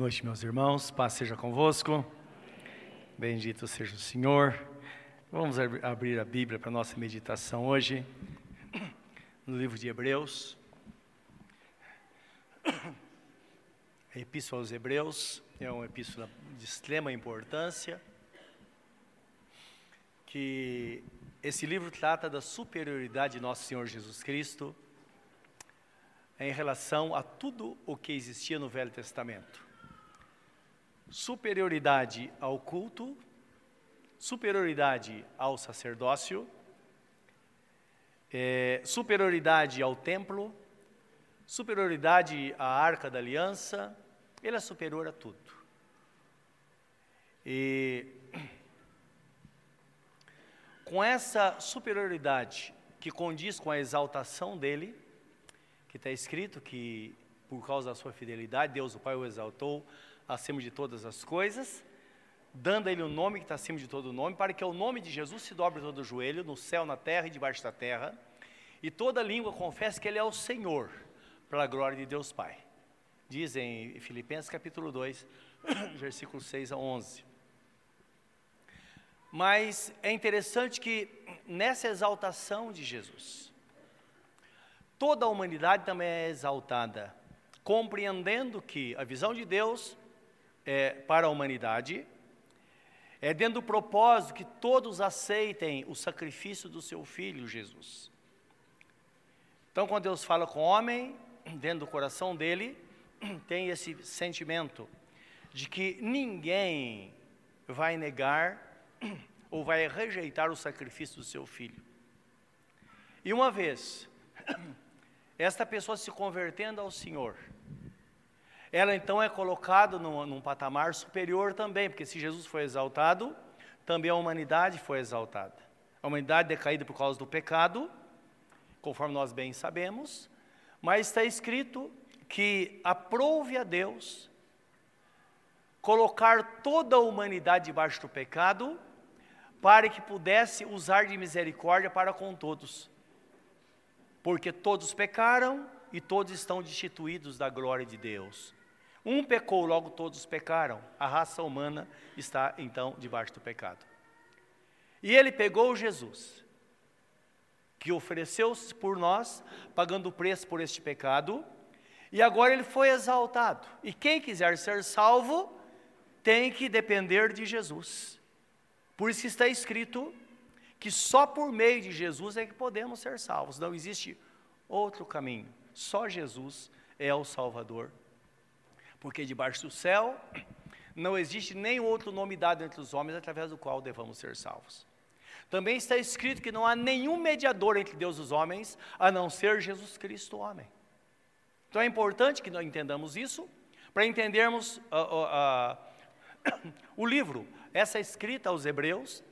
noite, meus irmãos. Paz seja convosco. Bendito seja o Senhor. Vamos abrir a Bíblia para nossa meditação hoje, no livro de Hebreus. A Epístola aos Hebreus é uma epístola de extrema importância, que esse livro trata da superioridade de nosso Senhor Jesus Cristo em relação a tudo o que existia no Velho Testamento. Superioridade ao culto, superioridade ao sacerdócio, é, superioridade ao templo, superioridade à arca da aliança, ele é superior a tudo. E com essa superioridade que condiz com a exaltação dele, que está escrito que por causa da sua fidelidade, Deus o Pai o exaltou acima de todas as coisas, dando a ele o um nome que está acima de todo nome, para que o nome de Jesus se dobre todo o joelho, no céu, na terra e debaixo da terra, e toda língua confesse que ele é o Senhor, para a glória de Deus Pai. Diz em Filipenses capítulo 2, versículos 6 a 11. Mas é interessante que nessa exaltação de Jesus, toda a humanidade também é exaltada, compreendendo que a visão de Deus é para a humanidade é dentro do propósito que todos aceitem o sacrifício do seu filho Jesus. Então, quando Deus fala com o homem, dentro do coração dele, tem esse sentimento de que ninguém vai negar ou vai rejeitar o sacrifício do seu filho. E uma vez esta pessoa se convertendo ao Senhor, ela então é colocada num, num, patamar superior também, porque se Jesus foi exaltado, também a humanidade foi exaltada. A humanidade decaída por causa do pecado, conforme nós bem sabemos, mas está escrito que aprove a Deus colocar toda a humanidade debaixo do pecado, para que pudesse usar de misericórdia para com todos porque todos pecaram e todos estão destituídos da glória de Deus. Um pecou, logo todos pecaram. A raça humana está então debaixo do pecado. E ele pegou Jesus, que ofereceu-se por nós, pagando o preço por este pecado, e agora ele foi exaltado. E quem quiser ser salvo, tem que depender de Jesus. Por isso está escrito que só por meio de Jesus é que podemos ser salvos. Não existe outro caminho. Só Jesus é o Salvador. Porque debaixo do céu não existe nem outro nome dado entre os homens através do qual devamos ser salvos. Também está escrito que não há nenhum mediador entre Deus e os homens, a não ser Jesus Cristo, o homem. Então é importante que nós entendamos isso, para entendermos uh, uh, uh, o livro, essa escrita aos Hebreus,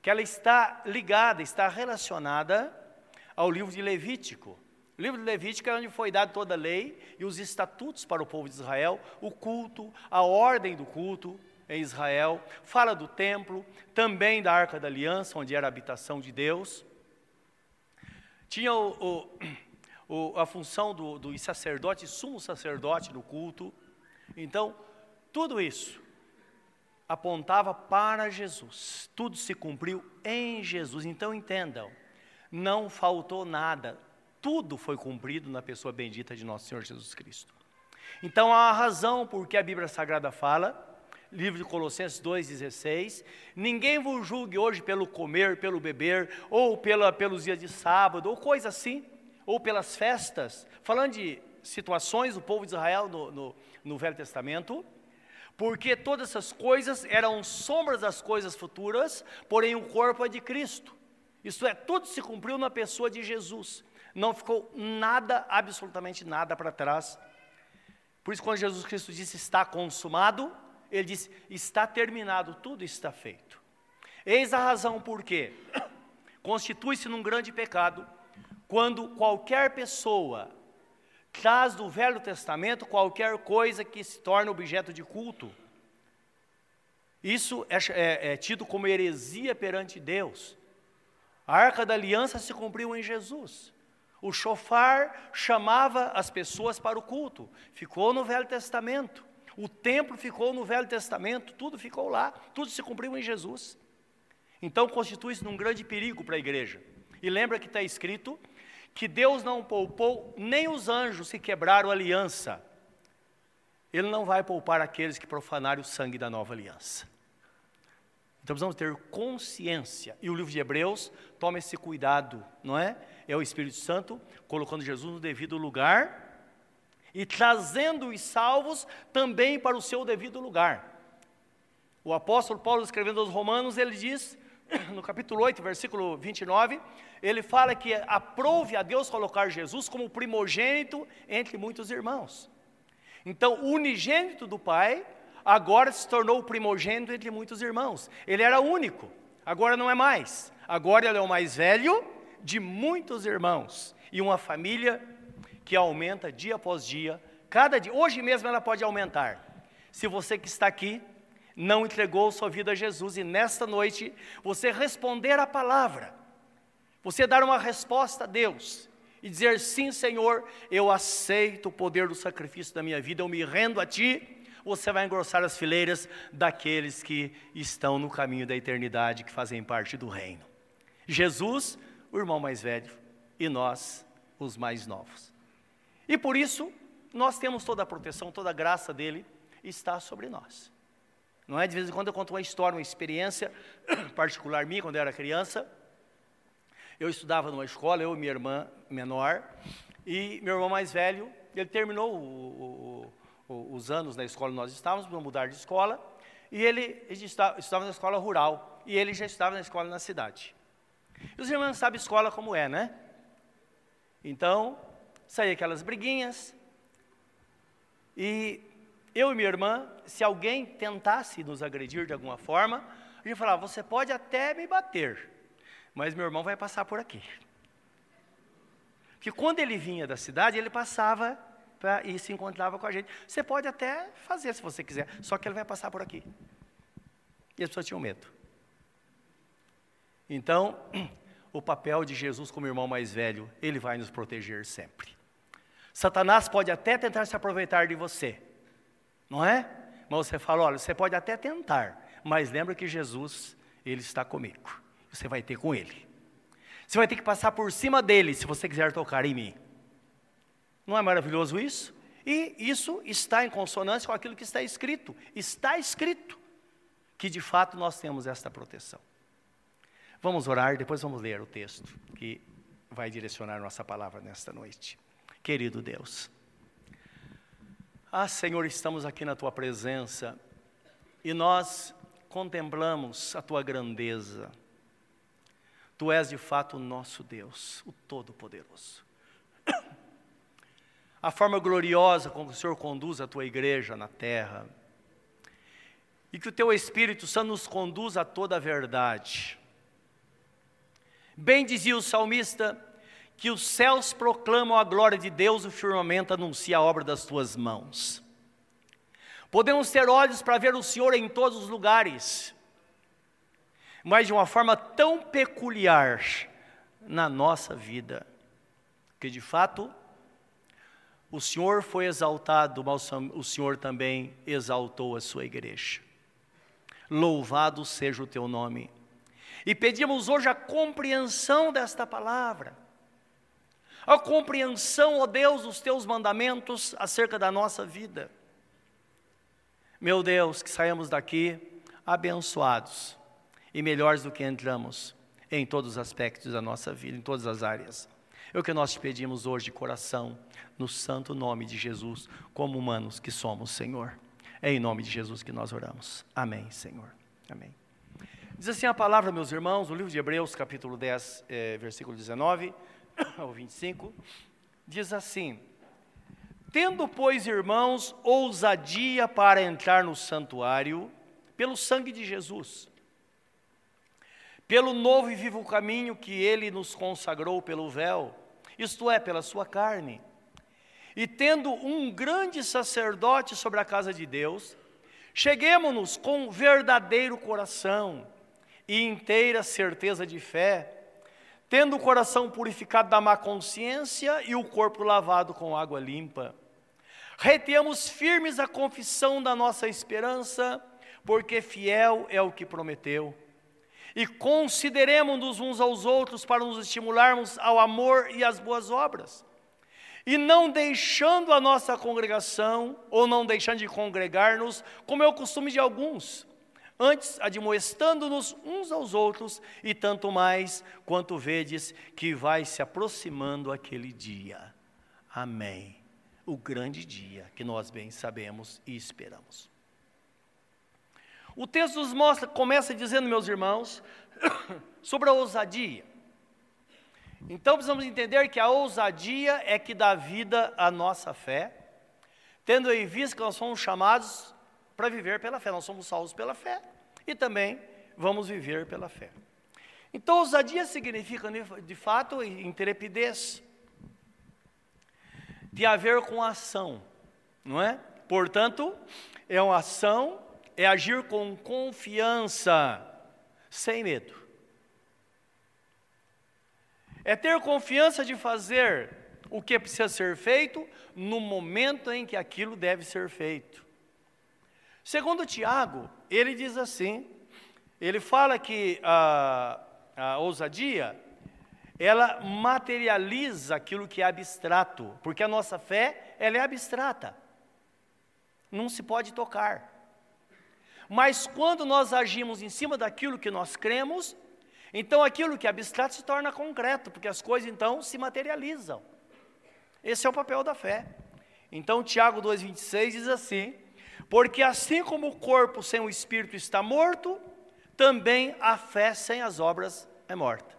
que ela está ligada, está relacionada ao livro de Levítico. O livro de Levítico é onde foi dada toda a lei e os estatutos para o povo de Israel, o culto, a ordem do culto em Israel, fala do templo, também da arca da aliança, onde era a habitação de Deus. Tinha o, o, o, a função do, do sacerdote, sumo sacerdote no culto. Então, tudo isso apontava para Jesus. Tudo se cumpriu em Jesus. Então entendam, não faltou nada. Tudo foi cumprido na pessoa bendita de nosso Senhor Jesus Cristo. Então há a razão por que a Bíblia Sagrada fala, livro de Colossenses 2,16, ninguém vos julgue hoje pelo comer, pelo beber, ou pela, pelos dias de sábado, ou coisa assim, ou pelas festas, falando de situações do povo de Israel no, no, no Velho Testamento, porque todas essas coisas eram sombras das coisas futuras, porém o corpo é de Cristo. Isto é, tudo se cumpriu na pessoa de Jesus. Não ficou nada, absolutamente nada para trás. Por isso, quando Jesus Cristo disse está consumado, ele disse está terminado, tudo está feito. Eis a razão por quê. Constitui-se num grande pecado quando qualquer pessoa traz do Velho Testamento qualquer coisa que se torne objeto de culto. Isso é, é, é, tido como heresia perante Deus. A arca da aliança se cumpriu em Jesus. O chofar chamava as pessoas para o culto, ficou no Velho Testamento. O templo ficou no Velho Testamento, tudo ficou lá, tudo se cumpriu em Jesus. Então constitui-se num grande perigo para a igreja. E lembra que está escrito que Deus não poupou nem os anjos que quebraram a aliança. Ele não vai poupar aqueles que profanarem o sangue da nova aliança. Então precisamos ter consciência. E o livro de Hebreus toma esse cuidado, não é? É o Espírito Santo colocando Jesus no devido lugar e trazendo os salvos também para o seu devido lugar. O apóstolo Paulo, escrevendo aos Romanos, ele diz, no capítulo 8, versículo 29, ele fala que aprove a Deus colocar Jesus como primogênito entre muitos irmãos. Então, o unigênito do Pai agora se tornou o primogênito entre muitos irmãos. Ele era único, agora não é mais. Agora ele é o mais velho de muitos irmãos e uma família que aumenta dia após dia, cada dia. Hoje mesmo ela pode aumentar. Se você que está aqui não entregou sua vida a Jesus e nesta noite você responder a palavra, você dar uma resposta a Deus e dizer: Sim, Senhor, eu aceito o poder do sacrifício da minha vida, eu me rendo a Ti você vai engrossar as fileiras daqueles que estão no caminho da eternidade, que fazem parte do reino. Jesus, o irmão mais velho, e nós, os mais novos. E por isso, nós temos toda a proteção, toda a graça dele está sobre nós. Não é? De vez em quando eu conto uma história, uma experiência particular minha, quando eu era criança. Eu estudava numa escola, eu e minha irmã menor, e meu irmão mais velho, ele terminou o, os anos na escola nós estávamos, para mudar de escola, e ele, estava, estava na escola rural, e ele já estava na escola na cidade. E os irmãos sabem escola como é, né? Então, saía aquelas briguinhas, e eu e minha irmã, se alguém tentasse nos agredir de alguma forma, a gente falava, você pode até me bater, mas meu irmão vai passar por aqui. Porque quando ele vinha da cidade, ele passava pra, e se encontrava com a gente. Você pode até fazer se você quiser, só que ele vai passar por aqui. E as pessoas tinham medo. Então, o papel de Jesus como irmão mais velho, ele vai nos proteger sempre. Satanás pode até tentar se aproveitar de você, não é? Mas você fala, olha, você pode até tentar, mas lembra que Jesus, ele está comigo. Você vai ter com ele. Você vai ter que passar por cima dele se você quiser tocar em mim. Não é maravilhoso isso? E isso está em consonância com aquilo que está escrito. Está escrito que de fato nós temos esta proteção. Vamos orar, depois vamos ler o texto que vai direcionar nossa palavra nesta noite. Querido Deus, ah Senhor, estamos aqui na tua presença e nós contemplamos a tua grandeza. Tu és de fato o nosso Deus, o Todo-Poderoso a forma gloriosa como o Senhor conduz a tua igreja na terra. E que o teu Espírito Santo nos conduza a toda a verdade. Bem dizia o salmista, que os céus proclamam a glória de Deus, o firmamento anuncia a obra das tuas mãos. Podemos ter olhos para ver o Senhor em todos os lugares, mas de uma forma tão peculiar na nossa vida, que de fato o Senhor foi exaltado, mas o Senhor também exaltou a sua igreja. Louvado seja o teu nome. E pedimos hoje a compreensão desta palavra, a compreensão, ó Deus, dos teus mandamentos acerca da nossa vida. Meu Deus, que saímos daqui abençoados e melhores do que entramos em todos os aspectos da nossa vida, em todas as áreas. É o que nós te pedimos hoje de coração, no santo nome de Jesus, como humanos que somos, Senhor. É em nome de Jesus que nós oramos. Amém, Senhor. Amém. Diz assim a palavra, meus irmãos, no livro de Hebreus, capítulo 10, eh, versículo 19 ao 25, diz assim: Tendo, pois, irmãos, ousadia para entrar no santuário, pelo sangue de Jesus, pelo novo e vivo caminho que ele nos consagrou pelo véu, isto é, pela sua carne. E tendo um grande sacerdote sobre a casa de Deus, cheguemos-nos com verdadeiro coração e inteira certeza de fé, tendo o coração purificado da má consciência e o corpo lavado com água limpa. Reteamos firmes a confissão da nossa esperança, porque fiel é o que prometeu. E consideremos-nos uns aos outros para nos estimularmos ao amor e às boas obras. E não deixando a nossa congregação, ou não deixando de congregar-nos, como é o costume de alguns, antes admoestando-nos uns aos outros, e tanto mais quanto vedes que vai se aproximando aquele dia. Amém. O grande dia que nós bem sabemos e esperamos. O texto nos mostra, começa dizendo, meus irmãos, sobre a ousadia. Então precisamos entender que a ousadia é que dá vida à nossa fé, tendo em vista que nós somos chamados para viver pela fé, nós somos salvos pela fé e também vamos viver pela fé. Então, ousadia significa, de fato, intrepidez, de haver com ação, não é? Portanto, é uma ação, é agir com confiança, sem medo. É ter confiança de fazer o que precisa ser feito no momento em que aquilo deve ser feito. Segundo Tiago, ele diz assim, ele fala que a, a ousadia ela materializa aquilo que é abstrato, porque a nossa fé, ela é abstrata. Não se pode tocar. Mas quando nós agimos em cima daquilo que nós cremos, então aquilo que é abstrato se torna concreto, porque as coisas então se materializam. Esse é o papel da fé. Então Tiago 2:26 diz assim: Porque assim como o corpo sem o espírito está morto, também a fé sem as obras é morta.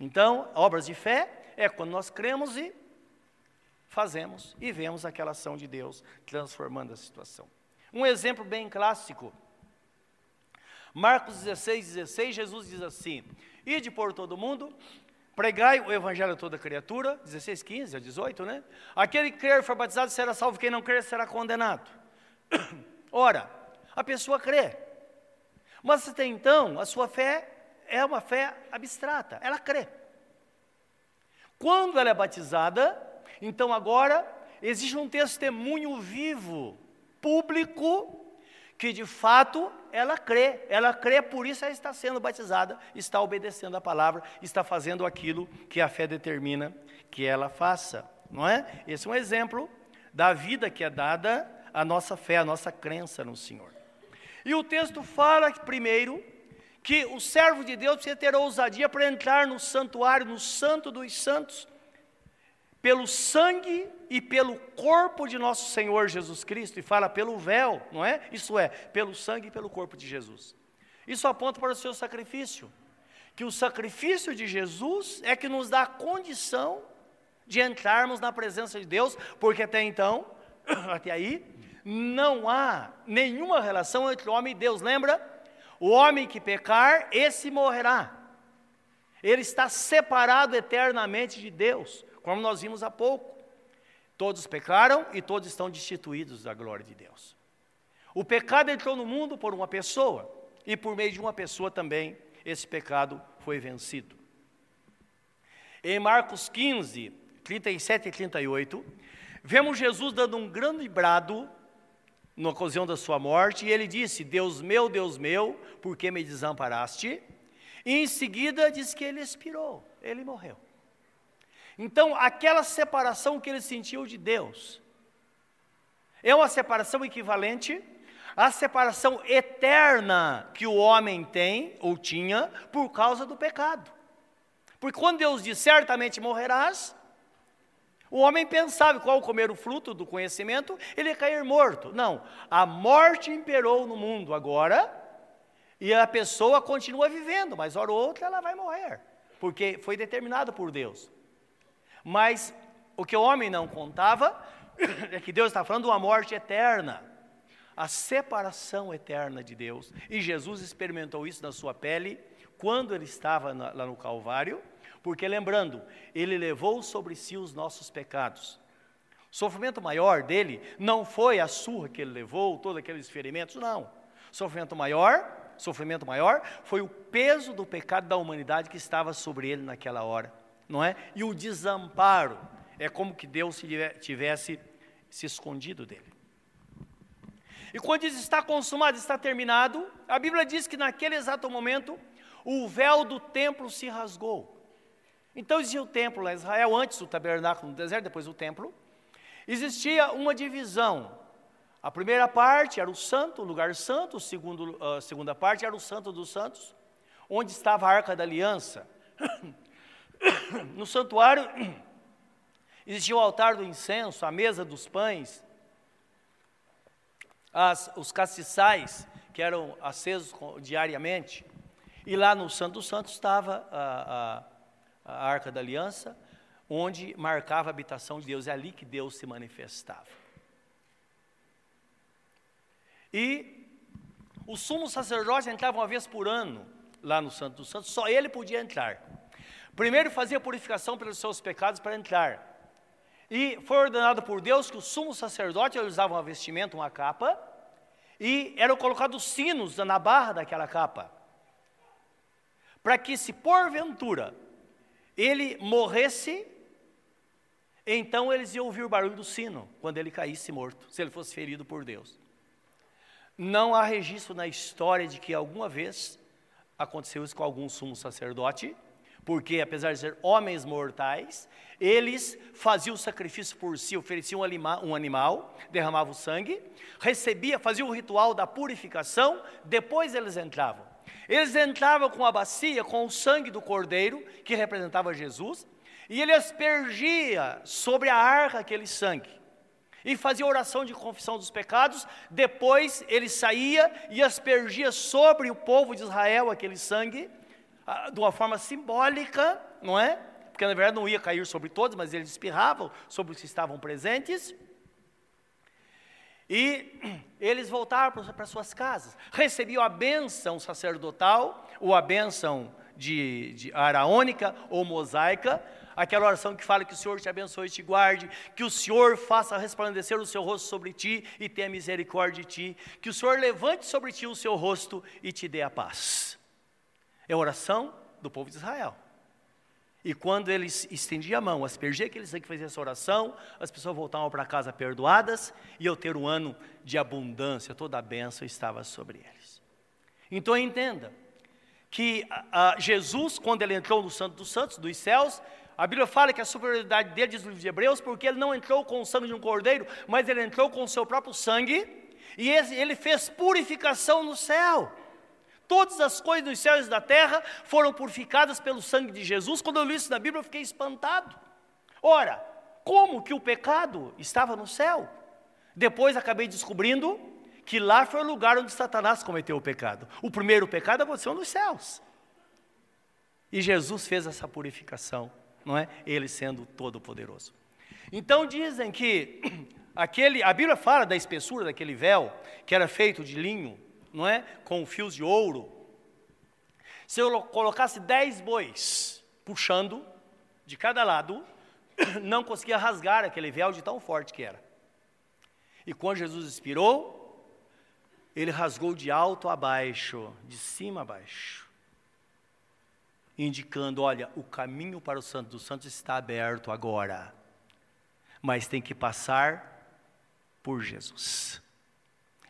Então, obras de fé é quando nós cremos e fazemos e vemos aquela ação de Deus transformando a situação. Um exemplo bem clássico. Marcos 16, 16, Jesus diz assim: Ide por todo mundo, pregai o evangelho a toda criatura, 16, 15 a 18, né? Aquele que crer e for batizado será salvo, quem não crer será condenado. Ora, a pessoa crê, mas até então a sua fé é uma fé abstrata, ela crê. Quando ela é batizada, então agora existe um testemunho vivo, público, que de fato ela crê, ela crê, por isso ela está sendo batizada, está obedecendo a palavra, está fazendo aquilo que a fé determina que ela faça, não é? Esse é um exemplo da vida que é dada à nossa fé, à nossa crença no Senhor. E o texto fala primeiro que o servo de Deus precisa ter ousadia para entrar no santuário, no santo dos santos, pelo sangue e pelo corpo de nosso Senhor Jesus Cristo, e fala pelo véu, não é? Isso é, pelo sangue e pelo corpo de Jesus. Isso aponta para o seu sacrifício, que o sacrifício de Jesus é que nos dá a condição de entrarmos na presença de Deus, porque até então, até aí, não há nenhuma relação entre homem e Deus, lembra? O homem que pecar, esse morrerá. Ele está separado eternamente de Deus, como nós vimos há pouco. Todos pecaram e todos estão destituídos da glória de Deus. O pecado entrou no mundo por uma pessoa, e por meio de uma pessoa também esse pecado foi vencido. Em Marcos 15, 37 e 38, vemos Jesus dando um grande brado na ocasião da sua morte, e ele disse: Deus meu, Deus meu, por que me desamparaste? E em seguida diz que ele expirou, ele morreu. Então, aquela separação que ele sentiu de Deus é uma separação equivalente à separação eterna que o homem tem ou tinha por causa do pecado. Porque quando Deus diz certamente morrerás, o homem pensava qual comer o fruto do conhecimento, ele ia cair morto. Não, a morte imperou no mundo agora, e a pessoa continua vivendo, mas hora ou outra ela vai morrer, porque foi determinado por Deus. Mas o que o homem não contava é que Deus está falando de uma morte eterna, a separação eterna de Deus. E Jesus experimentou isso na sua pele quando ele estava na, lá no Calvário porque lembrando, ele levou sobre si os nossos pecados. O sofrimento maior dele não foi a surra que ele levou, todos aqueles ferimentos, não. O sofrimento maior, sofrimento maior foi o peso do pecado da humanidade que estava sobre ele naquela hora, não é? E o desamparo é como que Deus tivesse se escondido dele. E quando diz está consumado, está terminado, a Bíblia diz que naquele exato momento o véu do templo se rasgou. Então existia o templo lá em Israel, antes o tabernáculo no deserto, depois o templo. Existia uma divisão. A primeira parte era o santo, o lugar santo, a segundo, a segunda parte era o santo dos santos, onde estava a arca da aliança. No santuário existia o altar do incenso, a mesa dos pães, as, os castiçais que eram acesos diariamente. E lá no Santo dos Santos estava a, a, a Arca da Aliança, onde marcava a habitação de Deus. É ali que Deus se manifestava. E o sumo sacerdote entrava uma vez por ano lá no Santo dos Santos, só ele podia entrar. Primeiro fazia purificação pelos seus pecados para entrar. E foi ordenado por Deus que o sumo sacerdote usava uma vestimenta, uma capa, e eram colocados sinos na barra daquela capa, para que se porventura ele morresse, então eles iam ouvir o barulho do sino quando ele caísse morto, se ele fosse ferido por Deus. Não há registro na história de que alguma vez aconteceu isso com algum sumo sacerdote, porque apesar de ser homens mortais, eles faziam o sacrifício por si, ofereciam um animal, derramavam sangue, recebia, faziam o ritual da purificação, depois eles entravam. Eles entravam com a bacia, com o sangue do cordeiro, que representava Jesus, e ele aspergia sobre a arca aquele sangue. E fazia oração de confissão dos pecados, depois ele saía e aspergia sobre o povo de Israel aquele sangue, ah, de uma forma simbólica, não é? Porque na verdade não ia cair sobre todos, mas eles espirravam sobre os que estavam presentes. E eles voltaram para suas casas, recebiam a bênção sacerdotal, ou a bênção de, de araônica ou mosaica, aquela oração que fala que o Senhor te abençoe e te guarde, que o Senhor faça resplandecer o seu rosto sobre ti e tenha misericórdia de ti, que o Senhor levante sobre ti o seu rosto e te dê a paz. É a oração do povo de Israel. E quando eles estendiam a mão, aspergia aquele sangue que fazia essa oração, as pessoas voltavam para casa perdoadas e eu ter um ano de abundância, toda a bênção estava sobre eles. Então entenda que a, a Jesus, quando ele entrou no Santo dos Santos, dos céus, a Bíblia fala que a superioridade dele, diz no livro de Hebreus, porque ele não entrou com o sangue de um cordeiro, mas ele entrou com o seu próprio sangue, e ele fez purificação no céu. Todas as coisas dos céus e da terra foram purificadas pelo sangue de Jesus. Quando eu li isso na Bíblia, eu fiquei espantado. Ora, como que o pecado estava no céu? Depois acabei descobrindo que lá foi o lugar onde Satanás cometeu o pecado. O primeiro pecado aconteceu nos céus. E Jesus fez essa purificação, não é? Ele sendo todo-poderoso. Então dizem que aquele, a Bíblia fala da espessura daquele véu, que era feito de linho, não é? Com fios de ouro. Se eu colocasse dez bois puxando de cada lado, não conseguia rasgar aquele véu de tão forte que era. E quando Jesus expirou, ele rasgou de alto a baixo, de cima a baixo, indicando: olha, o caminho para o Santo dos Santos está aberto agora, mas tem que passar por Jesus.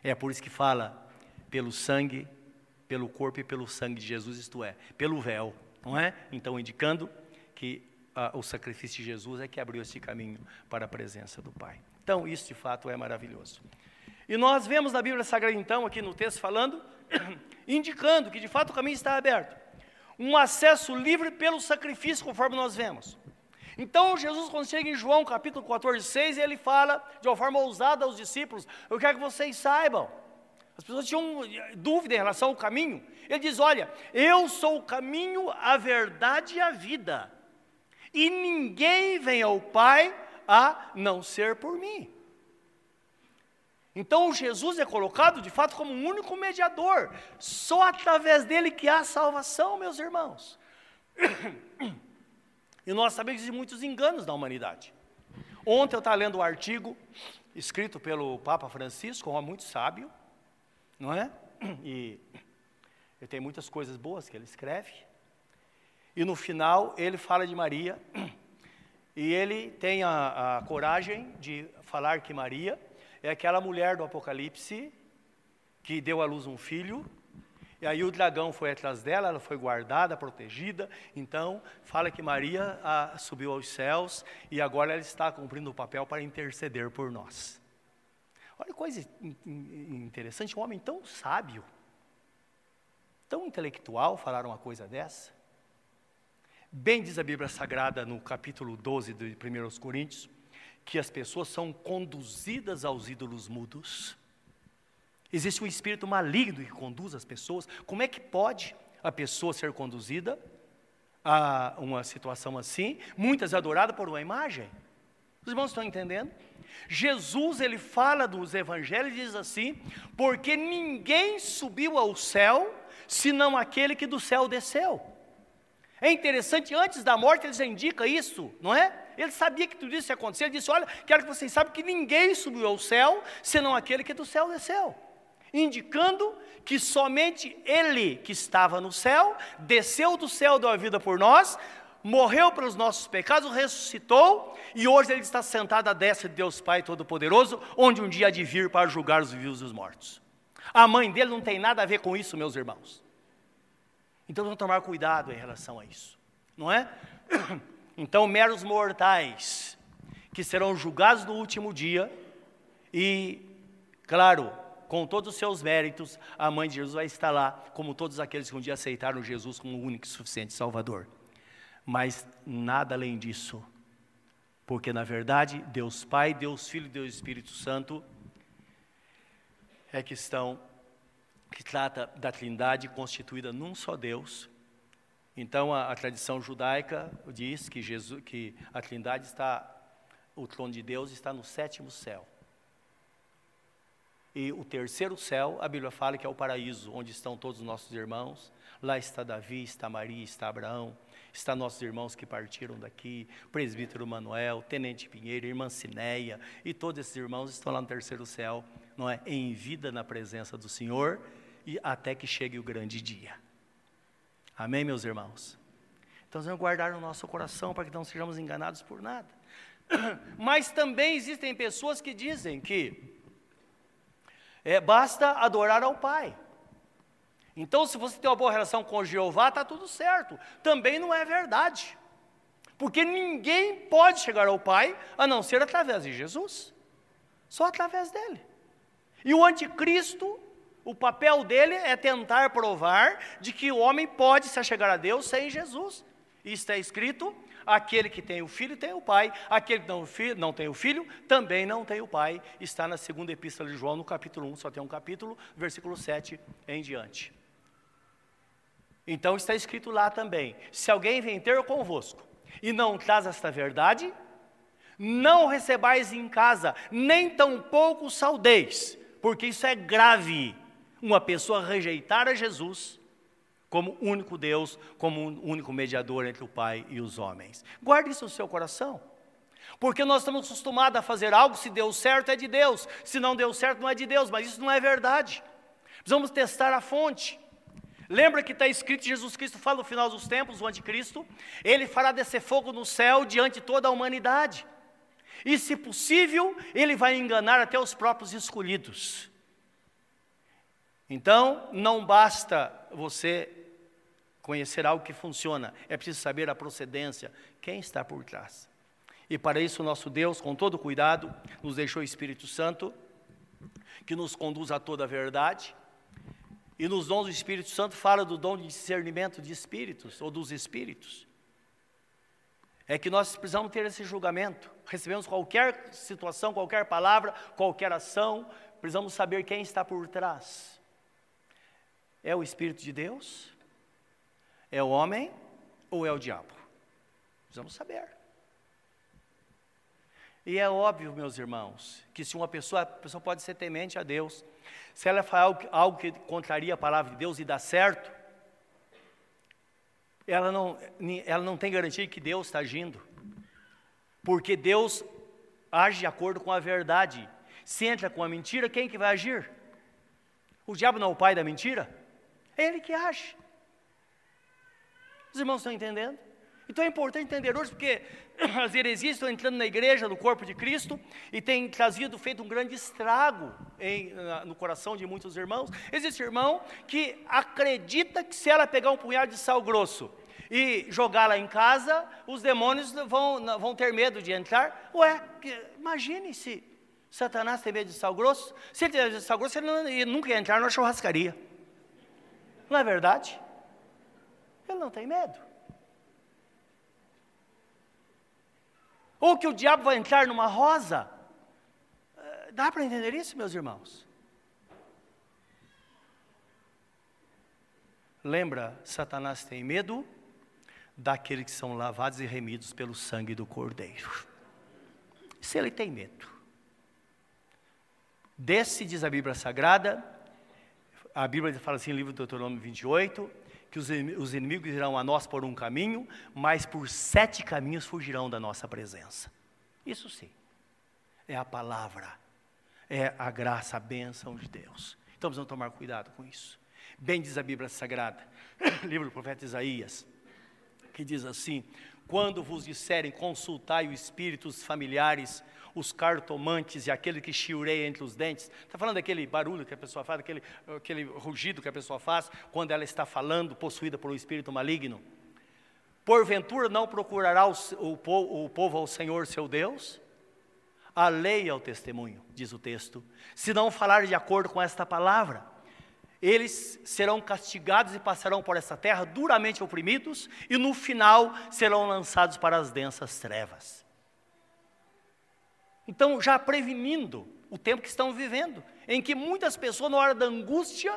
É por isso que fala: pelo sangue, pelo corpo e pelo sangue de Jesus, isto é, pelo véu, não é? Então, indicando que ah, o sacrifício de Jesus é que abriu esse caminho para a presença do Pai. Então, isso de fato é maravilhoso. E nós vemos na Bíblia Sagrada, então, aqui no texto falando, indicando que de fato o caminho está aberto. Um acesso livre pelo sacrifício, conforme nós vemos. Então, Jesus, quando chega em João capítulo 14, 6, ele fala de uma forma ousada aos discípulos: Eu quero que vocês saibam as pessoas tinham dúvida em relação ao caminho. Ele diz: Olha, eu sou o caminho, a verdade e a vida. E ninguém vem ao Pai a não ser por mim. Então Jesus é colocado de fato como um único mediador. Só através dele que há salvação, meus irmãos. E nós sabemos de muitos enganos na humanidade. Ontem eu estava lendo um artigo escrito pelo Papa Francisco, um homem muito sábio, não é? E ele tem muitas coisas boas que ele escreve. E no final ele fala de Maria E ele tem a, a coragem de falar que Maria é aquela mulher do Apocalipse que deu à luz um filho, e aí o dragão foi atrás dela, ela foi guardada, protegida. Então, fala que Maria a, subiu aos céus e agora ela está cumprindo o papel para interceder por nós. Olha que coisa interessante, um homem tão sábio, tão intelectual falar uma coisa dessa. Bem diz a Bíblia Sagrada no capítulo 12 de 1 Coríntios, que as pessoas são conduzidas aos ídolos mudos. Existe um espírito maligno que conduz as pessoas. Como é que pode a pessoa ser conduzida a uma situação assim? Muitas adoradas por uma imagem. Os irmãos estão entendendo? Jesus, ele fala dos evangelhos e diz assim: porque ninguém subiu ao céu, senão aquele que do céu desceu. É interessante, antes da morte ele já indica isso, não é? Ele sabia que tudo isso ia acontecer, ele disse: Olha, quero que vocês saibam que ninguém subiu ao céu, senão aquele que do céu desceu indicando que somente Ele que estava no céu, desceu do céu, deu a vida por nós, morreu pelos nossos pecados, ressuscitou e hoje Ele está sentado à destra de Deus Pai Todo-Poderoso, onde um dia há de vir para julgar os vivos e os mortos. A mãe dele não tem nada a ver com isso, meus irmãos. Então vamos tomar cuidado em relação a isso, não é? Então, meros mortais que serão julgados no último dia e, claro, com todos os seus méritos, a mãe de Jesus vai estar lá, como todos aqueles que um dia aceitaram Jesus como o único e suficiente Salvador. Mas nada além disso, porque na verdade, Deus Pai, Deus Filho e Deus Espírito Santo é que estão, que trata da Trindade constituída num só Deus. Então a, a tradição judaica diz que Jesus, que a Trindade está, o trono de Deus está no sétimo céu. E o terceiro céu, a Bíblia fala que é o paraíso, onde estão todos os nossos irmãos. Lá está Davi, está Maria, está Abraão, está nossos irmãos que partiram daqui, presbítero Manuel, tenente Pinheiro, irmã Cineia, e todos esses irmãos estão lá no terceiro céu, não é? Em vida na presença do Senhor e até que chegue o grande dia. Amém, meus irmãos? Então, vamos guardar no nosso coração para que não sejamos enganados por nada. Mas também existem pessoas que dizem que é, basta adorar ao Pai. Então, se você tem uma boa relação com Jeová, está tudo certo. Também não é verdade. Porque ninguém pode chegar ao Pai a não ser através de Jesus. Só através dele. E o anticristo, o papel dele é tentar provar de que o homem pode se chegar a Deus sem Jesus. E está escrito Aquele que tem o filho tem o pai, aquele que não, não tem o filho também não tem o pai. Está na segunda epístola de João, no capítulo 1, só tem um capítulo, versículo 7 em diante. Então está escrito lá também: se alguém vem ter convosco e não traz esta verdade, não recebais em casa, nem tampouco saudeis, porque isso é grave. Uma pessoa rejeitar a Jesus como único Deus, como um único mediador entre o Pai e os homens. Guarde isso no seu coração. Porque nós estamos acostumados a fazer algo, se deu certo é de Deus, se não deu certo não é de Deus, mas isso não é verdade. Precisamos testar a fonte. Lembra que está escrito, Jesus Cristo fala no final dos tempos, o anticristo, ele fará descer fogo no céu diante de toda a humanidade. E se possível, ele vai enganar até os próprios escolhidos. Então, não basta você conhecer algo que funciona, é preciso saber a procedência, quem está por trás. E para isso, nosso Deus, com todo cuidado, nos deixou o Espírito Santo, que nos conduz a toda a verdade. E nos dons do Espírito Santo fala do dom de discernimento de espíritos, ou dos espíritos. É que nós precisamos ter esse julgamento. Recebemos qualquer situação, qualquer palavra, qualquer ação, precisamos saber quem está por trás. É o Espírito de Deus? É o homem ou é o diabo? Precisamos saber. E é óbvio, meus irmãos, que se uma pessoa, a pessoa pode ser temente a Deus, se ela faz algo, algo que contraria a palavra de Deus e dá certo, ela não, ela não tem garantia que Deus está agindo, porque Deus age de acordo com a verdade. Se entra com a mentira, quem que vai agir? O diabo não é o pai da mentira? É ele que age. Os irmãos estão entendendo? Então é importante entender hoje, porque as heresias estão entrando na igreja, no corpo de Cristo, e tem trazido, feito um grande estrago em, no coração de muitos irmãos. Existe irmão que acredita que se ela pegar um punhado de sal grosso e jogá-la em casa, os demônios vão, vão ter medo de entrar. Ué, imagine se Satanás tem medo de sal grosso. Se ele tem medo de sal grosso, ele, não, ele nunca ia entrar na churrascaria. Não é verdade? Ele não tem medo. Ou que o diabo vai entrar numa rosa. Eh, dá para entender isso, meus irmãos? Lembra, Satanás tem medo daqueles que são lavados e remidos pelo sangue do Cordeiro. Se ele tem medo. Desse, diz a Bíblia Sagrada, a Bíblia fala assim livro do Deuteronômio 28, que os, os inimigos irão a nós por um caminho, mas por sete caminhos fugirão da nossa presença. Isso sim, é a palavra, é a graça, a bênção de Deus. Então precisamos tomar cuidado com isso. Bem diz a Bíblia Sagrada, livro do profeta Isaías, que diz assim: Quando vos disserem consultai os espíritos familiares, os cartomantes e aquele que chiureia entre os dentes. Está falando daquele barulho que a pessoa faz, aquele, aquele rugido que a pessoa faz quando ela está falando, possuída por um espírito maligno. Porventura não procurará o, o, o povo ao Senhor seu Deus? A lei é o testemunho, diz o texto. Se não falar de acordo com esta palavra, eles serão castigados e passarão por essa terra duramente oprimidos, e no final serão lançados para as densas trevas. Então, já prevenindo o tempo que estão vivendo, em que muitas pessoas, na hora da angústia,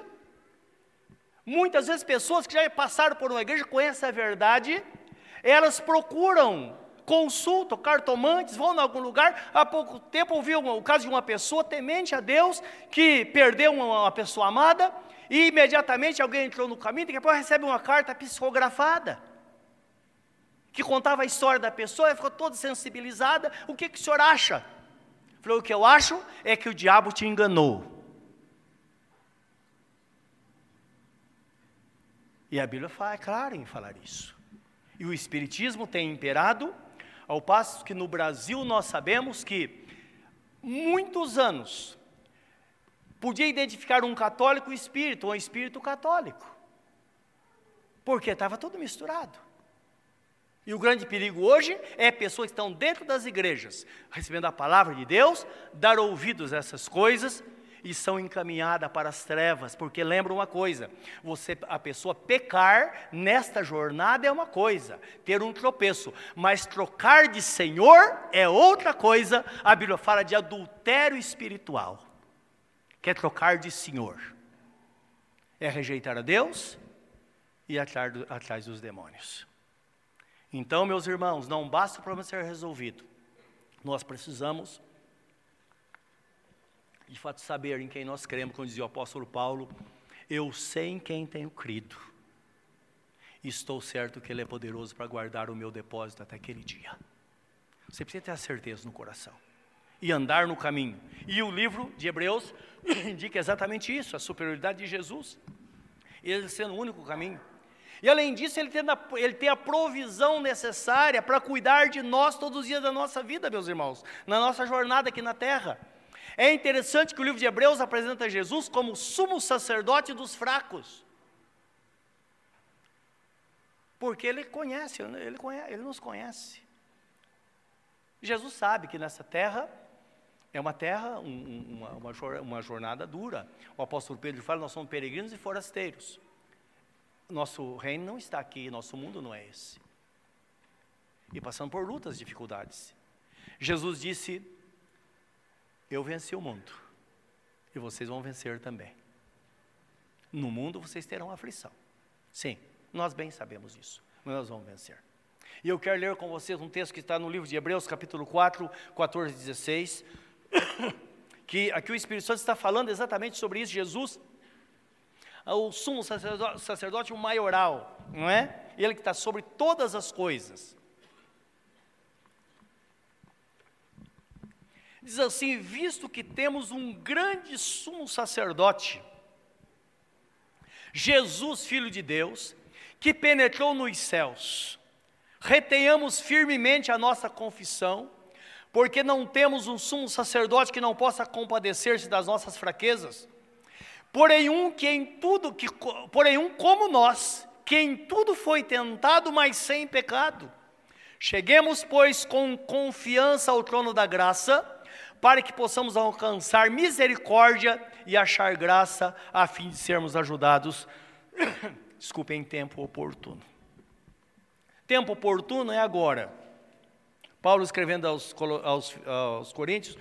muitas vezes pessoas que já passaram por uma igreja, conhecem a verdade, elas procuram consultam, cartomantes, vão em algum lugar. Há pouco tempo ouvi o caso de uma pessoa temente a Deus que perdeu uma, uma pessoa amada e imediatamente alguém entrou no caminho, daqui a pouco recebe uma carta psicografada que contava a história da pessoa, e ficou toda sensibilizada. O que, que o senhor acha? Falou: o que eu acho é que o diabo te enganou. E a Bíblia fala, é clara em falar isso. E o Espiritismo tem imperado, ao passo que no Brasil nós sabemos que muitos anos podia identificar um católico espírito ou um espírito católico, porque estava tudo misturado. E o grande perigo hoje é pessoas que estão dentro das igrejas, recebendo a palavra de Deus, dar ouvidos a essas coisas e são encaminhadas para as trevas, porque lembra uma coisa: você, a pessoa pecar nesta jornada é uma coisa, ter um tropeço, mas trocar de Senhor é outra coisa. A Bíblia fala de adultério espiritual, que é trocar de Senhor, é rejeitar a Deus e atrás, atrás dos demônios. Então, meus irmãos, não basta o problema ser resolvido. Nós precisamos, de fato, saber em quem nós cremos, como dizia o apóstolo Paulo, eu sei em quem tenho crido. Estou certo que Ele é poderoso para guardar o meu depósito até aquele dia. Você precisa ter a certeza no coração e andar no caminho. E o livro de Hebreus indica exatamente isso, a superioridade de Jesus, ele sendo o único caminho. E além disso, ele tem, a, ele tem a provisão necessária para cuidar de nós todos os dias da nossa vida, meus irmãos, na nossa jornada aqui na terra. É interessante que o livro de Hebreus apresenta Jesus como sumo sacerdote dos fracos. Porque ele conhece, ele, conhece, ele nos conhece. Jesus sabe que nessa terra é uma terra, um, uma, uma jornada dura. O apóstolo Pedro fala: nós somos peregrinos e forasteiros nosso reino não está aqui, nosso mundo não é esse. E passando por lutas, dificuldades. Jesus disse: Eu venci o mundo, e vocês vão vencer também. No mundo vocês terão aflição. Sim, nós bem sabemos isso, mas nós vamos vencer. E eu quero ler com vocês um texto que está no livro de Hebreus, capítulo 4, 14 e 16, que aqui o Espírito Santo está falando exatamente sobre isso. Jesus o sumo sacerdote, o maioral, não é? Ele que está sobre todas as coisas. Diz assim: visto que temos um grande sumo sacerdote, Jesus, Filho de Deus, que penetrou nos céus, retenhamos firmemente a nossa confissão, porque não temos um sumo sacerdote que não possa compadecer-se das nossas fraquezas. Porém um que em tudo que porém um como nós, que em tudo foi tentado, mas sem pecado. Cheguemos, pois, com confiança ao trono da graça, para que possamos alcançar misericórdia e achar graça, a fim de sermos ajudados, desculpe, em tempo oportuno. Tempo oportuno é agora. Paulo escrevendo aos, aos, aos Coríntios,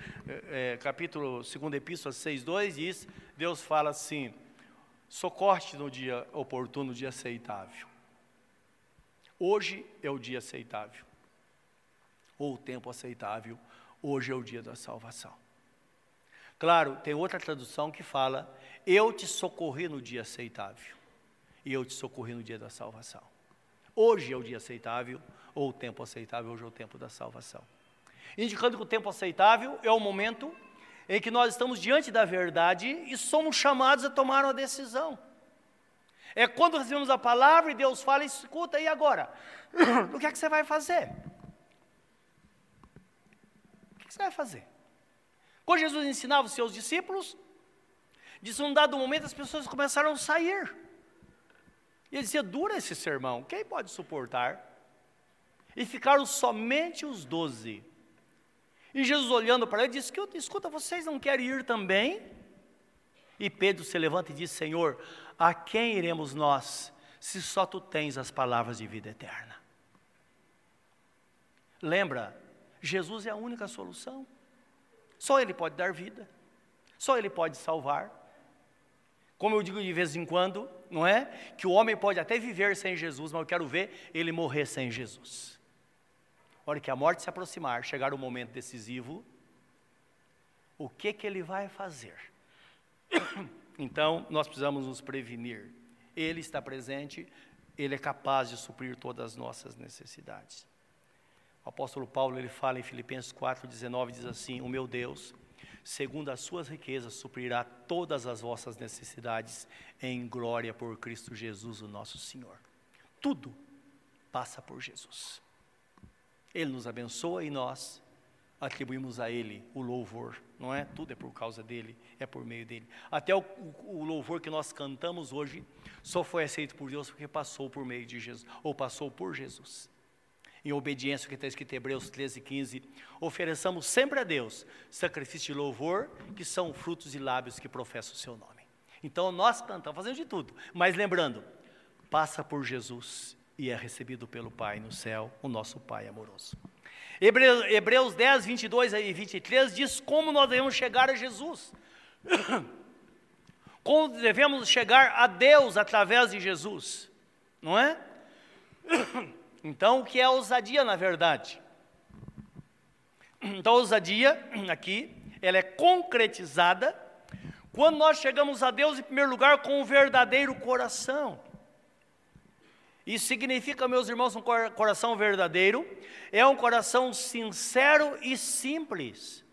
é, capítulo 2 Epístola 6,2, diz, Deus fala assim, socorte no dia oportuno, no dia aceitável. Hoje é o dia aceitável, ou o tempo aceitável, hoje é o dia da salvação. Claro, tem outra tradução que fala: Eu te socorri no dia aceitável, e eu te socorri no dia da salvação. Hoje é o dia aceitável, ou o tempo aceitável, hoje é o tempo da salvação. Indicando que o tempo aceitável é o momento em que nós estamos diante da verdade e somos chamados a tomar uma decisão. É quando recebemos a palavra e Deus fala, escuta, e agora? O que é que você vai fazer? que você vai fazer? Quando Jesus ensinava os seus discípulos, disse um dado momento as pessoas começaram a sair. E ele dizia: dura esse sermão, quem pode suportar? E ficaram somente os doze. E Jesus olhando para ele disse: Escuta, vocês não querem ir também? E Pedro se levanta e diz: Senhor, a quem iremos nós, se só tu tens as palavras de vida eterna? Lembra, Jesus é a única solução. Só Ele pode dar vida. Só Ele pode salvar. Como eu digo de vez em quando, não é? Que o homem pode até viver sem Jesus, mas eu quero ver ele morrer sem Jesus. Hora que a morte se aproximar, chegar o momento decisivo, o que que ele vai fazer? Então, nós precisamos nos prevenir. Ele está presente, ele é capaz de suprir todas as nossas necessidades. O apóstolo Paulo ele fala em Filipenses 4:19 diz assim: "O meu Deus, segundo as suas riquezas, suprirá todas as vossas necessidades em glória por Cristo Jesus, o nosso Senhor." Tudo passa por Jesus. Ele nos abençoa e nós atribuímos a Ele o louvor, não é? Tudo é por causa dele, é por meio dele. Até o, o, louvor que nós cantamos hoje só foi aceito por Deus porque passou por meio de Jesus, ou passou por Jesus em obediência ao que está escrito em Hebreus 13, 15, ofereçamos sempre a Deus sacrifício de louvor, que são frutos e lábios que professam o seu nome. Então nós cantamos, fazendo de tudo, mas lembrando, passa por Jesus e é recebido pelo Pai no céu, o nosso Pai amoroso. Hebreus, Hebreus 10, 22 e 23 diz como nós devemos chegar a Jesus. Como devemos chegar a Deus através de Jesus, não é? Então, o que é ousadia na verdade? Então, a ousadia aqui, ela é concretizada quando nós chegamos a Deus em primeiro lugar com o verdadeiro coração. Isso significa, meus irmãos, um coração verdadeiro, é um coração sincero e simples.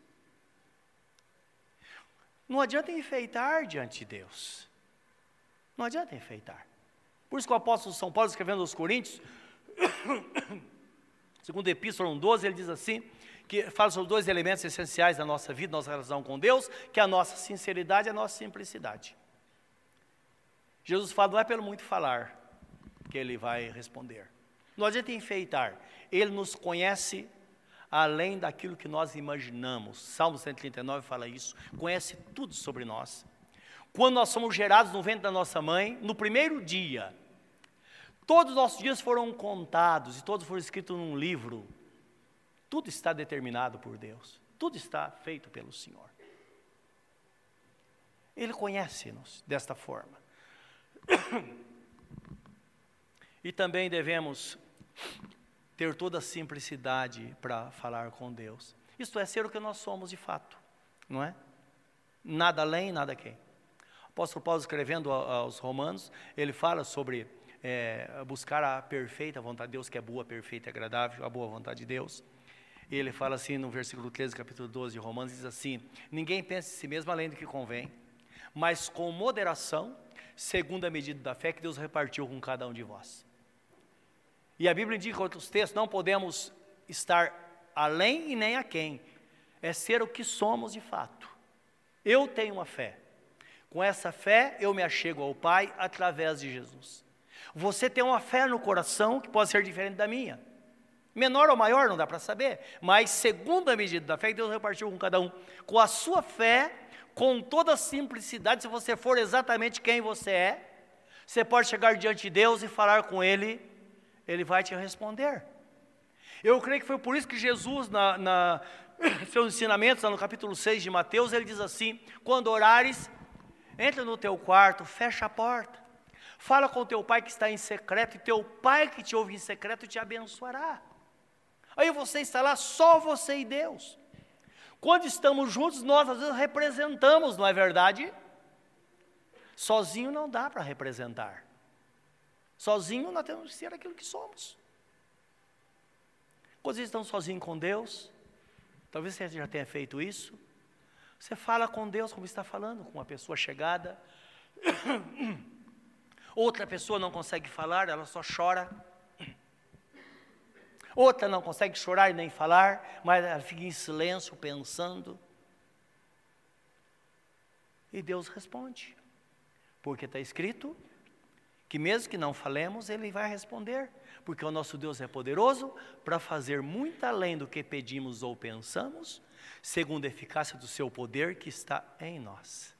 Não adianta enfeitar diante de Deus. Não adianta enfeitar. Por isso que o apóstolo São Paulo, escrevendo aos Coríntios, Segundo Epístola 1,12, ele diz assim, que fala sobre dois elementos essenciais da nossa vida, nossa relação com Deus, que é a nossa sinceridade e a nossa simplicidade. Jesus fala, não é pelo muito falar que ele vai responder. Não adianta enfeitar. Ele nos conhece além daquilo que nós imaginamos. Salmo 139 fala isso. Conhece tudo sobre nós. Quando nós somos gerados no ventre da nossa mãe, no primeiro dia, Todos os nossos dias foram contados e todos foram escritos num livro. Tudo está determinado por Deus. Tudo está feito pelo Senhor. Ele conhece-nos desta forma. E também devemos ter toda a simplicidade para falar com Deus. Isto é, ser o que nós somos de fato, não é? Nada além, nada quem. Apóstolo Paulo escrevendo aos Romanos, ele fala sobre é, buscar a perfeita vontade de Deus, que é boa, perfeita e agradável, a boa vontade de Deus. E ele fala assim no versículo 13, capítulo 12 de Romanos, diz assim: Ninguém pense em si mesmo além do que convém, mas com moderação, segundo a medida da fé que Deus repartiu com cada um de vós. E a Bíblia indica outros textos, não podemos estar além e nem a quem. É ser o que somos de fato. Eu tenho uma fé. Com essa fé, eu me achego ao Pai através de Jesus. Você tem uma fé no coração que pode ser diferente da minha. Menor ou maior, não dá para saber. Mas, segundo a medida da fé que Deus repartiu com cada um, com a sua fé, com toda a simplicidade, se você for exatamente quem você é, você pode chegar diante de Deus e falar com Ele, Ele vai te responder. Eu creio que foi por isso que Jesus, na, na seus ensinamentos, no capítulo 6 de Mateus, ele diz assim: quando orares, entra no teu quarto, fecha a porta, fala com teu pai que está em secreto, e teu pai que te ouve em secreto te abençoará. Aí você está lá, só você e Deus. Quando estamos juntos, nós às vezes representamos, não é verdade? Sozinho não dá para representar. Sozinho nós temos que ser aquilo que somos. Quando vocês estão sozinhos com Deus, talvez você já tenha feito isso, você fala com Deus como está falando, com uma pessoa chegada. Outra pessoa não consegue falar, ela só chora. Outra não consegue chorar e nem falar, mas ela fica em silêncio, pensando. E Deus responde, porque está escrito que mesmo que não falemos, Ele vai responder, porque o nosso Deus é poderoso para fazer muito além do que pedimos ou pensamos, segundo a eficácia do seu poder que está em nós.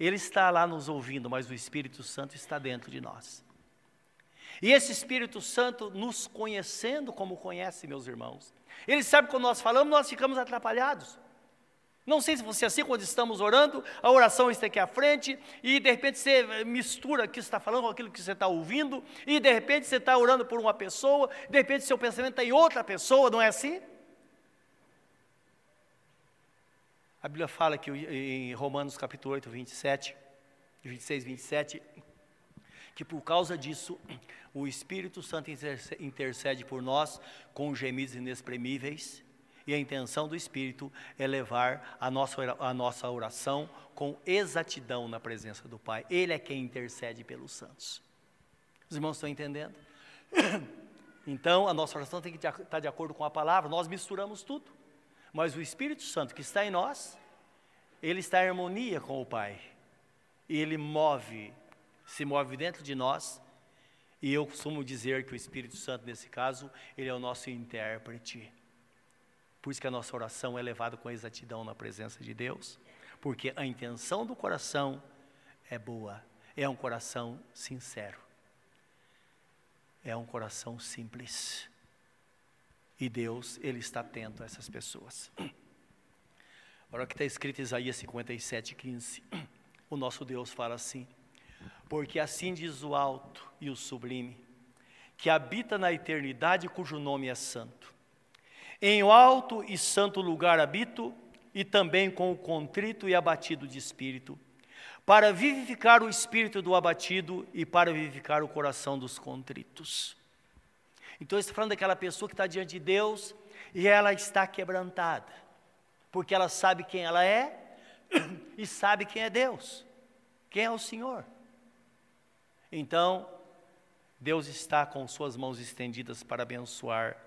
Ele está lá nos ouvindo, mas o Espírito Santo está dentro de nós. E esse Espírito Santo nos conhecendo como conhece, meus irmãos. Ele sabe quando nós falamos, nós ficamos atrapalhados. Não sei se você é assim, quando estamos orando, a oração está aqui à frente, e de repente você mistura o que você está falando com aquilo que você está ouvindo, e de repente você está orando por uma pessoa, de repente seu pensamento está em outra pessoa, não é assim? A Bíblia fala que em Romanos capítulo 8, 27, 26, 27, que por causa disso o Espírito Santo intercede por nós com gemidos inexprimíveis, e a intenção do Espírito é levar a nossa, a nossa oração com exatidão na presença do Pai. Ele é quem intercede pelos santos. Os irmãos estão entendendo? Então, a nossa oração tem que estar de acordo com a palavra, nós misturamos tudo. Mas o Espírito Santo que está em nós, ele está em harmonia com o Pai. E ele move, se move dentro de nós. E eu costumo dizer que o Espírito Santo, nesse caso, ele é o nosso intérprete. Por isso que a nossa oração é levada com exatidão na presença de Deus, porque a intenção do coração é boa, é um coração sincero, é um coração simples. E Deus, Ele está atento a essas pessoas. Olha o que está escrito em Isaías 57, 15. O nosso Deus fala assim: Porque assim diz o alto e o sublime, que habita na eternidade, cujo nome é santo. Em alto e santo lugar habito, e também com o contrito e abatido de espírito, para vivificar o espírito do abatido e para vivificar o coração dos contritos. Então, está falando daquela pessoa que está diante de Deus e ela está quebrantada, porque ela sabe quem ela é e sabe quem é Deus, quem é o Senhor. Então, Deus está com suas mãos estendidas para abençoar,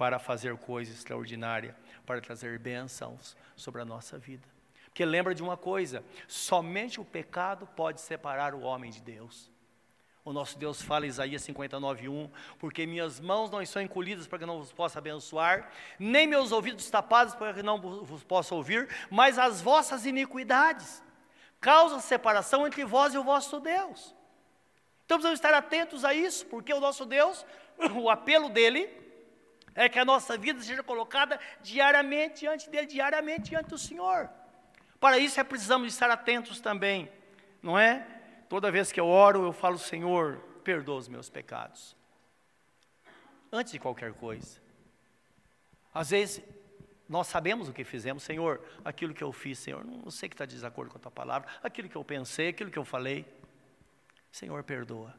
para fazer coisa extraordinária, para trazer bênçãos sobre a nossa vida. Porque lembra de uma coisa: somente o pecado pode separar o homem de Deus. O nosso Deus fala em Isaías 59:1, porque minhas mãos não estão encolhidas para que não vos possa abençoar, nem meus ouvidos tapados para que não vos possa ouvir, mas as vossas iniquidades causam separação entre vós e o vosso Deus. Então precisamos estar atentos a isso, porque o nosso Deus, o apelo dele é que a nossa vida seja colocada diariamente diante dele, diariamente diante do Senhor. Para isso é precisamos estar atentos também, não é? Toda vez que eu oro, eu falo, Senhor, perdoa os meus pecados. Antes de qualquer coisa. Às vezes, nós sabemos o que fizemos, Senhor, aquilo que eu fiz, Senhor, não sei que está de desacordo com a tua palavra, aquilo que eu pensei, aquilo que eu falei. Senhor, perdoa.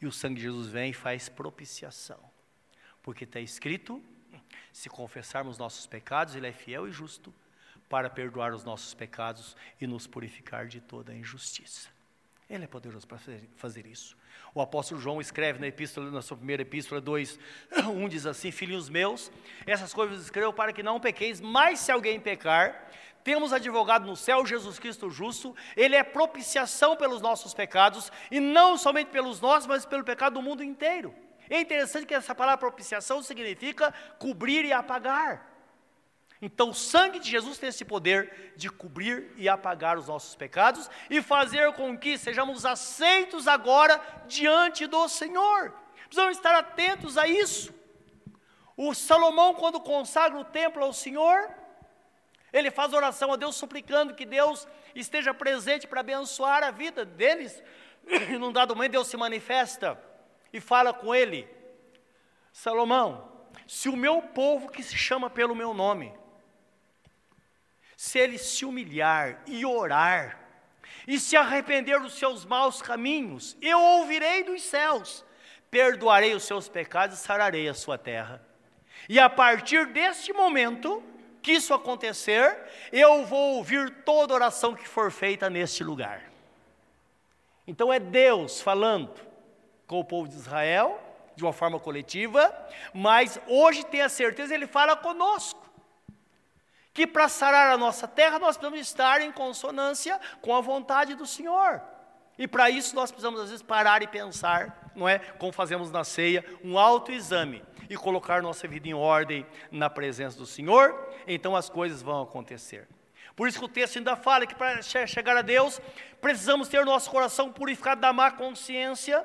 E o sangue de Jesus vem e faz propiciação. Porque está escrito: se confessarmos nossos pecados, Ele é fiel e justo para perdoar os nossos pecados e nos purificar de toda injustiça. Ele é poderoso para fazer isso. O apóstolo João escreve na epístola, na sua primeira epístola 2, 1 diz assim: Filhinhos meus, essas coisas escrevo para que não pequeis, mas se alguém pecar, temos advogado no céu, Jesus Cristo justo, ele é propiciação pelos nossos pecados, e não somente pelos nossos, mas pelo pecado do mundo inteiro. É interessante que essa palavra propiciação significa cobrir e apagar. Então, o sangue de Jesus tem esse poder de cobrir e apagar os nossos pecados e fazer com que sejamos aceitos agora diante do Senhor. Precisamos estar atentos a isso. O Salomão, quando consagra o templo ao Senhor, ele faz oração a Deus suplicando que Deus esteja presente para abençoar a vida deles. E num dado momento Deus se manifesta e fala com ele: Salomão, se o meu povo que se chama pelo meu nome, se ele se humilhar e orar, e se arrepender dos seus maus caminhos, eu ouvirei dos céus, perdoarei os seus pecados e sararei a sua terra. E a partir deste momento que isso acontecer, eu vou ouvir toda oração que for feita neste lugar. Então é Deus falando com o povo de Israel, de uma forma coletiva, mas hoje tem a certeza, ele fala conosco que para sarar a nossa terra nós precisamos estar em consonância com a vontade do Senhor. E para isso nós precisamos às vezes parar e pensar, não é? Como fazemos na ceia, um autoexame e colocar nossa vida em ordem na presença do Senhor, então as coisas vão acontecer. Por isso que o texto ainda fala que para chegar a Deus, precisamos ter nosso coração purificado da má consciência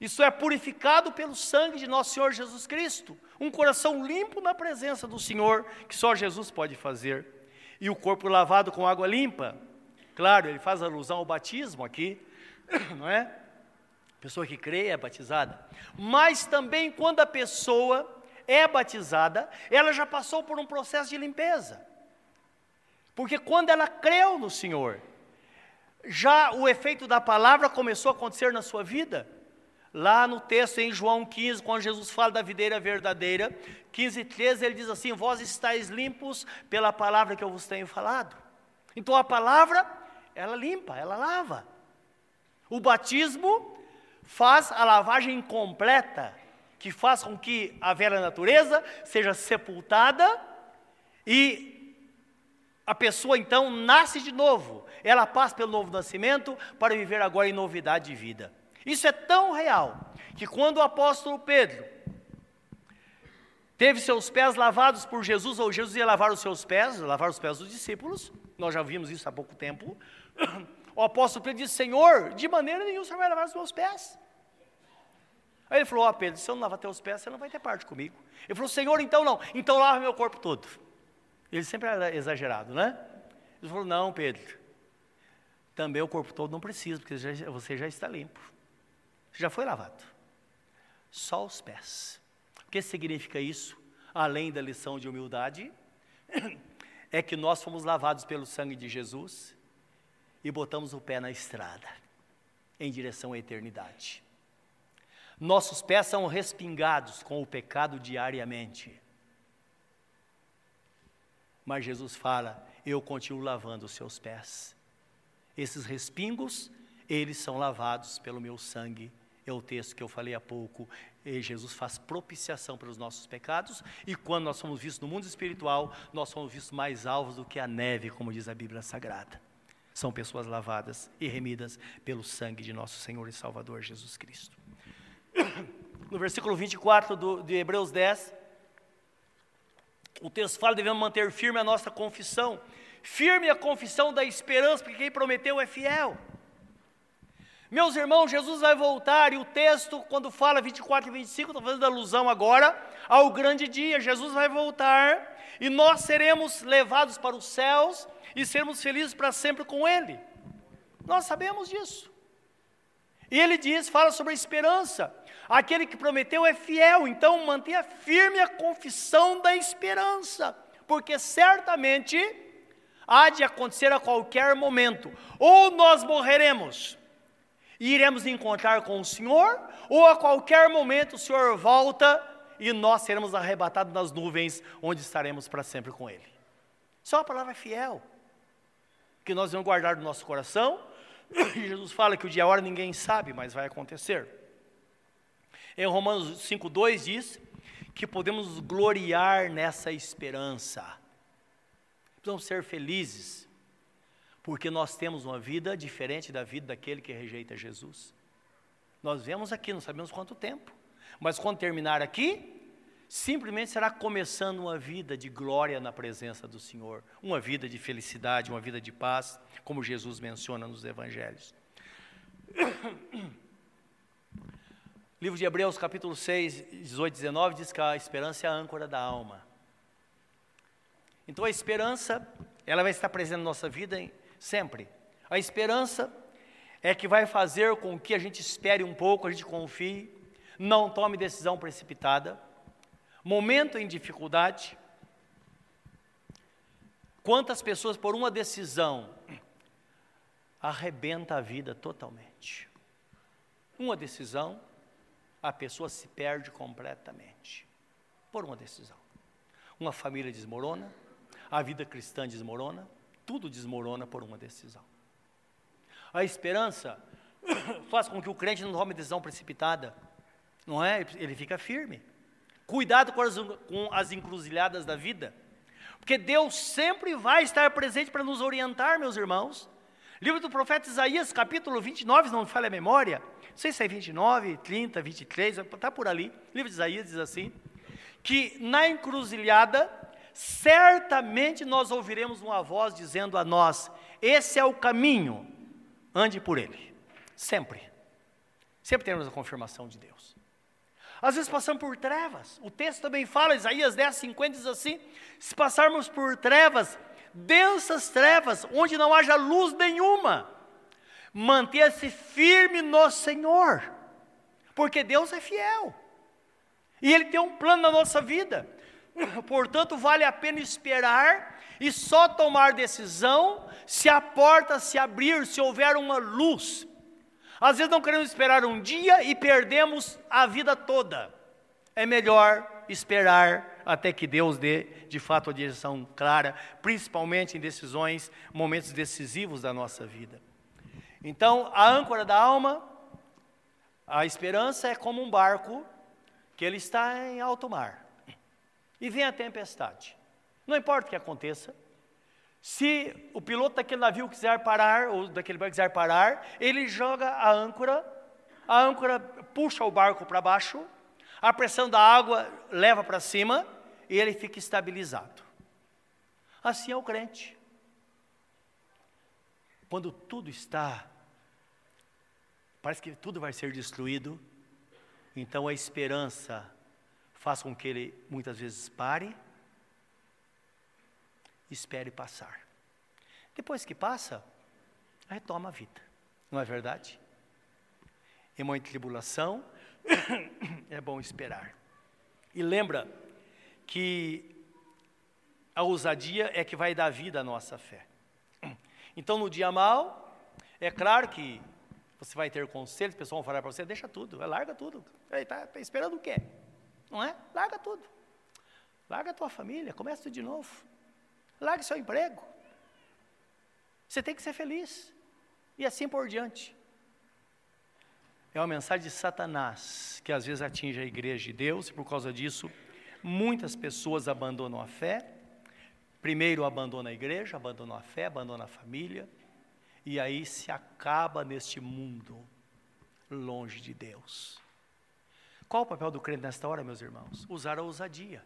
isso é purificado pelo sangue de nosso Senhor Jesus Cristo. Um coração limpo na presença do Senhor, que só Jesus pode fazer. E o corpo lavado com água limpa. Claro, ele faz alusão ao batismo aqui, não é? Pessoa que crê é batizada. Mas também quando a pessoa é batizada, ela já passou por um processo de limpeza. Porque quando ela creu no Senhor, já o efeito da palavra começou a acontecer na sua vida. Lá no texto em João 15, quando Jesus fala da videira verdadeira, 15, 13, ele diz assim: Vós estáis limpos pela palavra que eu vos tenho falado. Então a palavra, ela limpa, ela lava. O batismo faz a lavagem completa, que faz com que a velha natureza seja sepultada e a pessoa então nasce de novo. Ela passa pelo novo nascimento para viver agora em novidade de vida. Isso é tão real que quando o apóstolo Pedro teve seus pés lavados por Jesus, ou Jesus ia lavar os seus pés, lavar os pés dos discípulos, nós já vimos isso há pouco tempo. O apóstolo Pedro disse: Senhor, de maneira nenhuma Senhor vai lavar os meus pés. Aí ele falou: Ó oh, Pedro, se eu não lavar teus pés, você não vai ter parte comigo. Ele falou: Senhor, então não, então lava meu corpo todo. Ele sempre era exagerado, né? Ele falou: Não, Pedro, também o corpo todo não precisa, porque você já está limpo já foi lavado. Só os pés. O que significa isso? Além da lição de humildade, é que nós fomos lavados pelo sangue de Jesus e botamos o pé na estrada, em direção à eternidade. Nossos pés são respingados com o pecado diariamente. Mas Jesus fala: Eu continuo lavando os seus pés. Esses respingos, eles são lavados pelo meu sangue é o texto que eu falei há pouco. E Jesus faz propiciação pelos nossos pecados, e quando nós somos vistos no mundo espiritual, nós somos vistos mais alvos do que a neve, como diz a Bíblia Sagrada. São pessoas lavadas e remidas pelo sangue de nosso Senhor e Salvador Jesus Cristo. No versículo 24 do, de Hebreus 10, o texto fala: devemos manter firme a nossa confissão, firme a confissão da esperança, porque quem prometeu é fiel. Meus irmãos, Jesus vai voltar, e o texto, quando fala 24 e 25, estou fazendo alusão agora ao grande dia. Jesus vai voltar e nós seremos levados para os céus e seremos felizes para sempre com Ele. Nós sabemos disso. E ele diz, fala sobre a esperança. Aquele que prometeu é fiel, então mantenha firme a confissão da esperança, porque certamente há de acontecer a qualquer momento. Ou nós morreremos e iremos encontrar com o Senhor, ou a qualquer momento o Senhor volta e nós seremos arrebatados nas nuvens, onde estaremos para sempre com Ele. Só a palavra é fiel, que nós vamos guardar no nosso coração, Jesus fala que o dia e a hora ninguém sabe, mas vai acontecer. Em Romanos 5,2 diz que podemos gloriar nessa esperança. Precisamos ser felizes, porque nós temos uma vida diferente da vida daquele que rejeita Jesus. Nós vemos aqui, não sabemos quanto tempo, mas quando terminar aqui, simplesmente será começando uma vida de glória na presença do Senhor, uma vida de felicidade, uma vida de paz, como Jesus menciona nos evangelhos. Livro de Hebreus, capítulo 6, 18 e 19, diz que a esperança é a âncora da alma. Então a esperança, ela vai estar presente na nossa vida sempre. A esperança é que vai fazer com que a gente espere um pouco, a gente confie, não tome decisão precipitada, momento em dificuldade. Quantas pessoas, por uma decisão, arrebenta a vida totalmente. Uma decisão, a pessoa se perde completamente. Por uma decisão. Uma família desmorona, a vida cristã desmorona, tudo desmorona por uma decisão. A esperança faz com que o crente não tome decisão precipitada, não é? Ele fica firme. Cuidado com as, com as encruzilhadas da vida, porque Deus sempre vai estar presente para nos orientar, meus irmãos. Livro do profeta Isaías, capítulo 29, não me falha a memória, não sei se é 29, 30, 23, está por ali. Livro de Isaías diz assim: que na encruzilhada, certamente nós ouviremos uma voz dizendo a nós: esse é o caminho, ande por ele. Sempre. Sempre temos a confirmação de Deus. Às vezes passamos por trevas. O texto também fala, Isaías 10, 50 diz assim: se passarmos por trevas, densas trevas, onde não haja luz nenhuma, manter-se firme no Senhor, porque Deus é fiel. E Ele tem um plano na nossa vida. Portanto, vale a pena esperar e só tomar decisão se a porta se abrir, se houver uma luz. Às vezes não queremos esperar um dia e perdemos a vida toda. É melhor esperar até que Deus dê de fato a direção clara, principalmente em decisões, momentos decisivos da nossa vida. Então, a âncora da alma, a esperança é como um barco que ele está em alto mar e vem a tempestade. Não importa o que aconteça, se o piloto daquele navio quiser parar, ou daquele barco quiser parar, ele joga a âncora, a âncora puxa o barco para baixo, a pressão da água leva para cima e ele fica estabilizado. Assim é o crente. Quando tudo está, parece que tudo vai ser destruído, então a esperança faz com que ele muitas vezes pare espere passar. Depois que passa, retoma a vida, não é verdade? Em muita tribulação, é bom esperar. E lembra que a ousadia é que vai dar vida à nossa fé. Então, no dia mal, é claro que você vai ter conselhos, o pessoal vai falar para você, deixa tudo, larga tudo. Está tá esperando o quê? Não é? Larga tudo. Larga a tua família, começa tudo de novo. Largue seu emprego. Você tem que ser feliz. E assim por diante. É uma mensagem de Satanás que às vezes atinge a igreja de Deus e por causa disso muitas pessoas abandonam a fé. Primeiro abandona a igreja, abandona a fé, abandona a família e aí se acaba neste mundo longe de Deus. Qual o papel do crente nesta hora, meus irmãos? Usar a ousadia.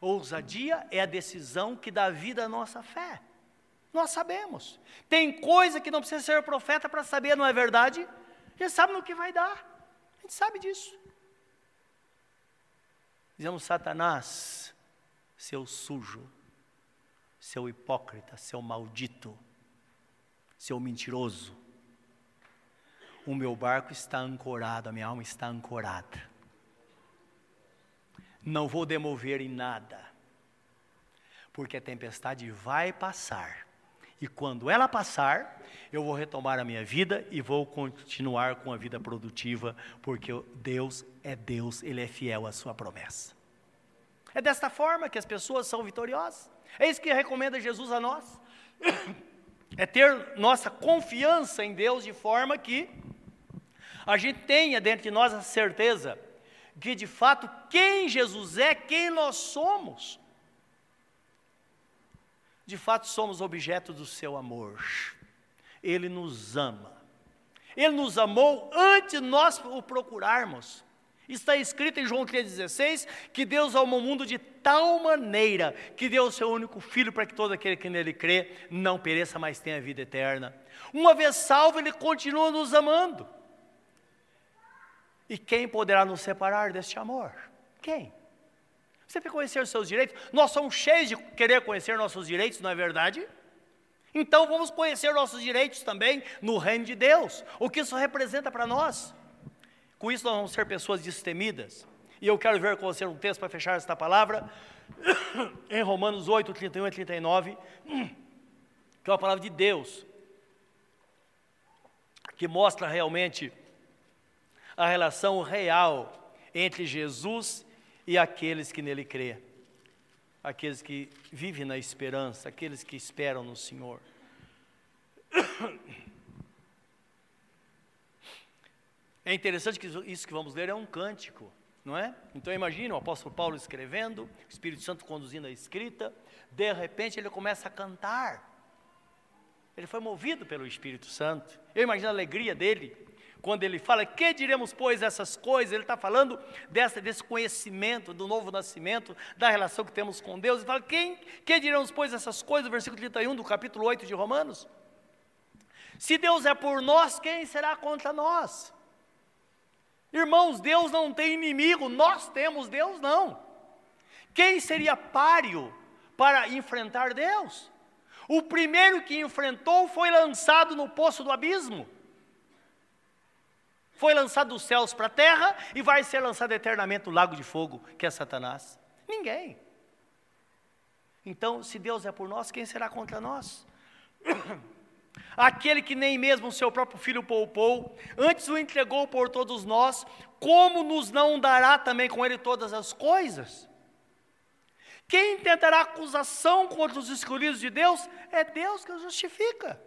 Ousadia é a decisão que dá vida à nossa fé. Nós sabemos. Tem coisa que não precisa ser profeta para saber, não é verdade? Gente sabe no que vai dar. A gente sabe disso. Dizemos, Satanás, seu sujo, seu hipócrita, seu maldito, seu mentiroso. O meu barco está ancorado, a minha alma está ancorada não vou demover em nada, porque a tempestade vai passar. E quando ela passar, eu vou retomar a minha vida e vou continuar com a vida produtiva, porque Deus é Deus, Ele é fiel à sua promessa. É desta forma que as pessoas são vitoriosas. É isso que recomenda Jesus a nós. é ter nossa confiança em Deus de forma que a gente tenha dentro de nós a certeza que de fato quem Jesus é, quem nós somos. De fato somos objeto do seu amor. Ele nos ama. Ele nos amou antes nós o procurarmos. Está escrito em João 3,16 que Deus amou o mundo de tal maneira que deu o seu único filho para que todo aquele que nele crê não pereça, mas tenha vida eterna. Uma vez salvo, ele continua nos amando. E quem poderá nos separar deste amor? Quem? Você quer conhecer os seus direitos? Nós somos cheios de querer conhecer nossos direitos, não é verdade? Então vamos conhecer nossos direitos também no reino de Deus. O que isso representa para nós? Com isso nós vamos ser pessoas destemidas. E eu quero ver com você um texto para fechar esta palavra, em Romanos 8, 31 e 39, que é uma palavra de Deus, que mostra realmente a relação real entre Jesus e aqueles que nele crê, aqueles que vivem na esperança, aqueles que esperam no Senhor. É interessante que isso que vamos ler é um cântico, não é? Então imagine o apóstolo Paulo escrevendo, o Espírito Santo conduzindo a escrita, de repente ele começa a cantar. Ele foi movido pelo Espírito Santo. Eu imagino a alegria dele quando ele fala, que diremos, pois, essas coisas, ele está falando dessa, desse conhecimento, do novo nascimento, da relação que temos com Deus, ele fala, quem, que diremos, pois, essas coisas, versículo 31 do capítulo 8 de Romanos. Se Deus é por nós, quem será contra nós? Irmãos, Deus não tem inimigo, nós temos, Deus não. Quem seria páreo para enfrentar Deus? O primeiro que enfrentou foi lançado no poço do abismo foi lançado dos céus para a terra e vai ser lançado eternamente no lago de fogo, que é Satanás? Ninguém. Então, se Deus é por nós, quem será contra nós? Aquele que nem mesmo o seu próprio filho poupou, antes o entregou por todos nós, como nos não dará também com ele todas as coisas? Quem tentará acusação contra os escolhidos de Deus? É Deus que os justifica.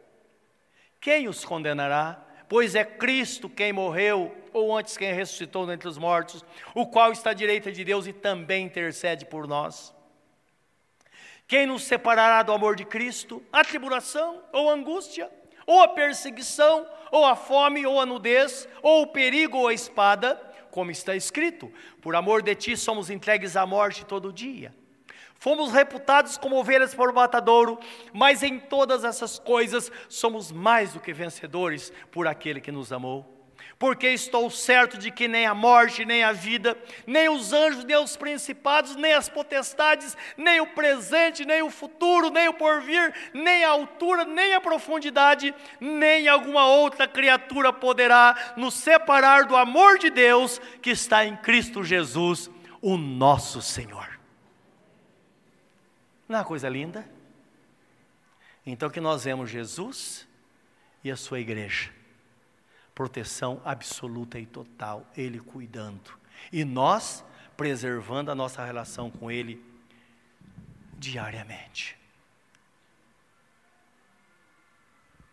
Quem os condenará? Pois é Cristo quem morreu, ou antes quem ressuscitou dentre os mortos, o qual está à direita de Deus e também intercede por nós. Quem nos separará do amor de Cristo? A tribulação, ou a angústia, ou a perseguição, ou a fome, ou a nudez, ou o perigo, ou a espada, como está escrito: por amor de ti somos entregues à morte todo dia. Fomos reputados como ovelhas para o matadouro, mas em todas essas coisas somos mais do que vencedores por aquele que nos amou. Porque estou certo de que nem a morte, nem a vida, nem os anjos, nem os principados, nem as potestades, nem o presente, nem o futuro, nem o porvir, nem a altura, nem a profundidade, nem alguma outra criatura poderá nos separar do amor de Deus que está em Cristo Jesus, o nosso Senhor. Não é uma coisa linda? Então que nós vemos Jesus e a sua igreja. Proteção absoluta e total, Ele cuidando. E nós preservando a nossa relação com Ele diariamente.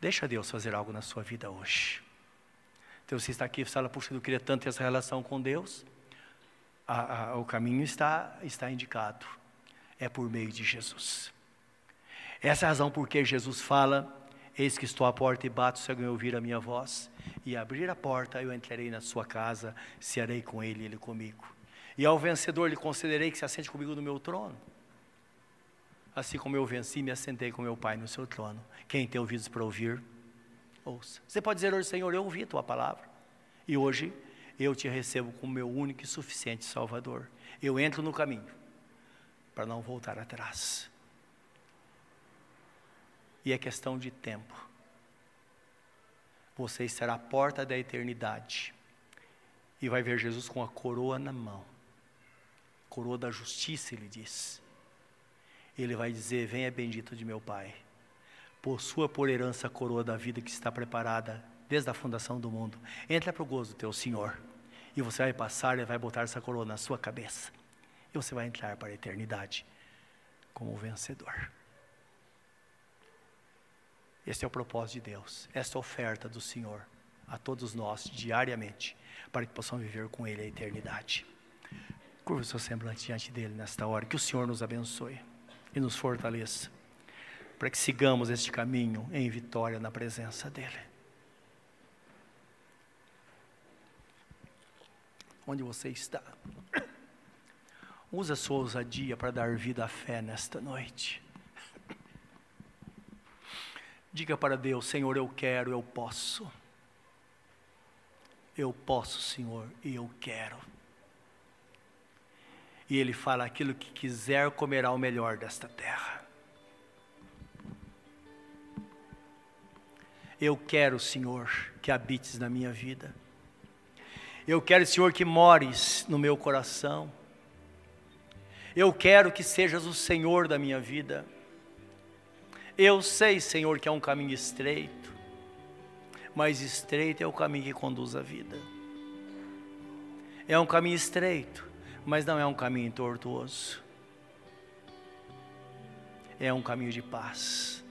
Deixa Deus fazer algo na sua vida hoje. Então você está aqui e fala, puxa, eu queria tanto essa relação com Deus. O caminho está, está indicado é por meio de Jesus. Essa é a razão por que Jesus fala: Eis que estou à porta e bato, se alguém ouvir a minha voz, e abrir a porta, eu entrarei na sua casa, cearei com ele e ele comigo. E ao vencedor lhe concederei que se assente comigo no meu trono. Assim como eu venci, me assentei com meu Pai no seu trono. Quem tem ouvidos para ouvir, ouça. Você pode dizer hoje, Senhor, eu ouvi a tua palavra. E hoje eu te recebo como meu único e suficiente Salvador. Eu entro no caminho para não voltar atrás. E é questão de tempo. Você estará à porta da eternidade e vai ver Jesus com a coroa na mão coroa da justiça, ele diz. Ele vai dizer: Venha bendito de meu Pai, possua por herança a coroa da vida que está preparada desde a fundação do mundo. Entra para o gozo do teu Senhor, e você vai passar e vai botar essa coroa na sua cabeça e você vai entrar para a eternidade como vencedor. Esse é o propósito de Deus, essa oferta do Senhor a todos nós diariamente, para que possamos viver com Ele a eternidade. Curva o seu semblante diante dele nesta hora, que o Senhor nos abençoe e nos fortaleça, para que sigamos este caminho em vitória na presença dEle. Onde você está? Usa a sua ousadia para dar vida à fé nesta noite. Diga para Deus: Senhor, eu quero, eu posso. Eu posso, Senhor, e eu quero. E Ele fala: aquilo que quiser comerá o melhor desta terra. Eu quero, Senhor, que habites na minha vida. Eu quero, Senhor, que mores no meu coração. Eu quero que sejas o Senhor da minha vida. Eu sei, Senhor, que é um caminho estreito, mas estreito é o caminho que conduz à vida. É um caminho estreito, mas não é um caminho tortuoso. É um caminho de paz.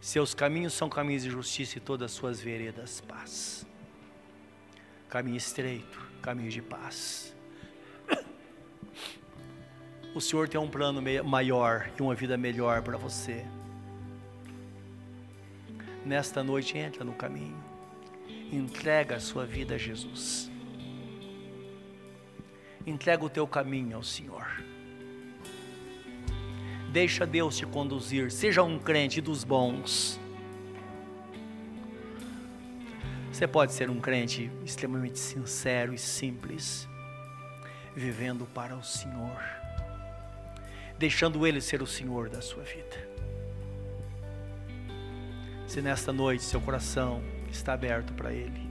Seus caminhos são caminhos de justiça e todas as suas veredas paz. Caminho estreito, caminho de paz. O Senhor tem um plano maior e uma vida melhor para você. Nesta noite, entra no caminho. Entrega a sua vida a Jesus. Entrega o teu caminho ao Senhor. Deixa Deus te conduzir. Seja um crente dos bons. Você pode ser um crente extremamente sincero e simples, vivendo para o Senhor deixando Ele ser o Senhor da sua vida. Se nesta noite seu coração está aberto para Ele,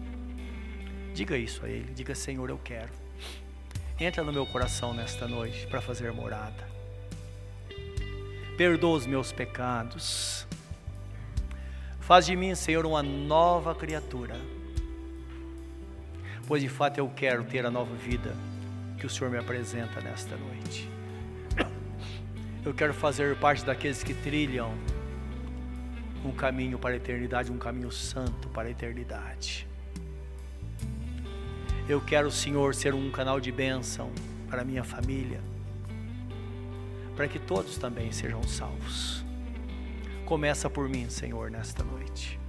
diga isso a Ele, diga Senhor, eu quero. Entra no meu coração nesta noite para fazer morada. Perdoa os meus pecados. Faz de mim, Senhor, uma nova criatura. Pois de fato eu quero ter a nova vida que o Senhor me apresenta nesta noite. Eu quero fazer parte daqueles que trilham um caminho para a eternidade, um caminho santo para a eternidade. Eu quero, Senhor, ser um canal de bênção para minha família, para que todos também sejam salvos. Começa por mim, Senhor, nesta noite.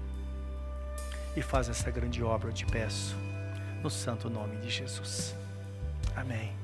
E faz essa grande obra, eu te peço, no santo nome de Jesus. Amém.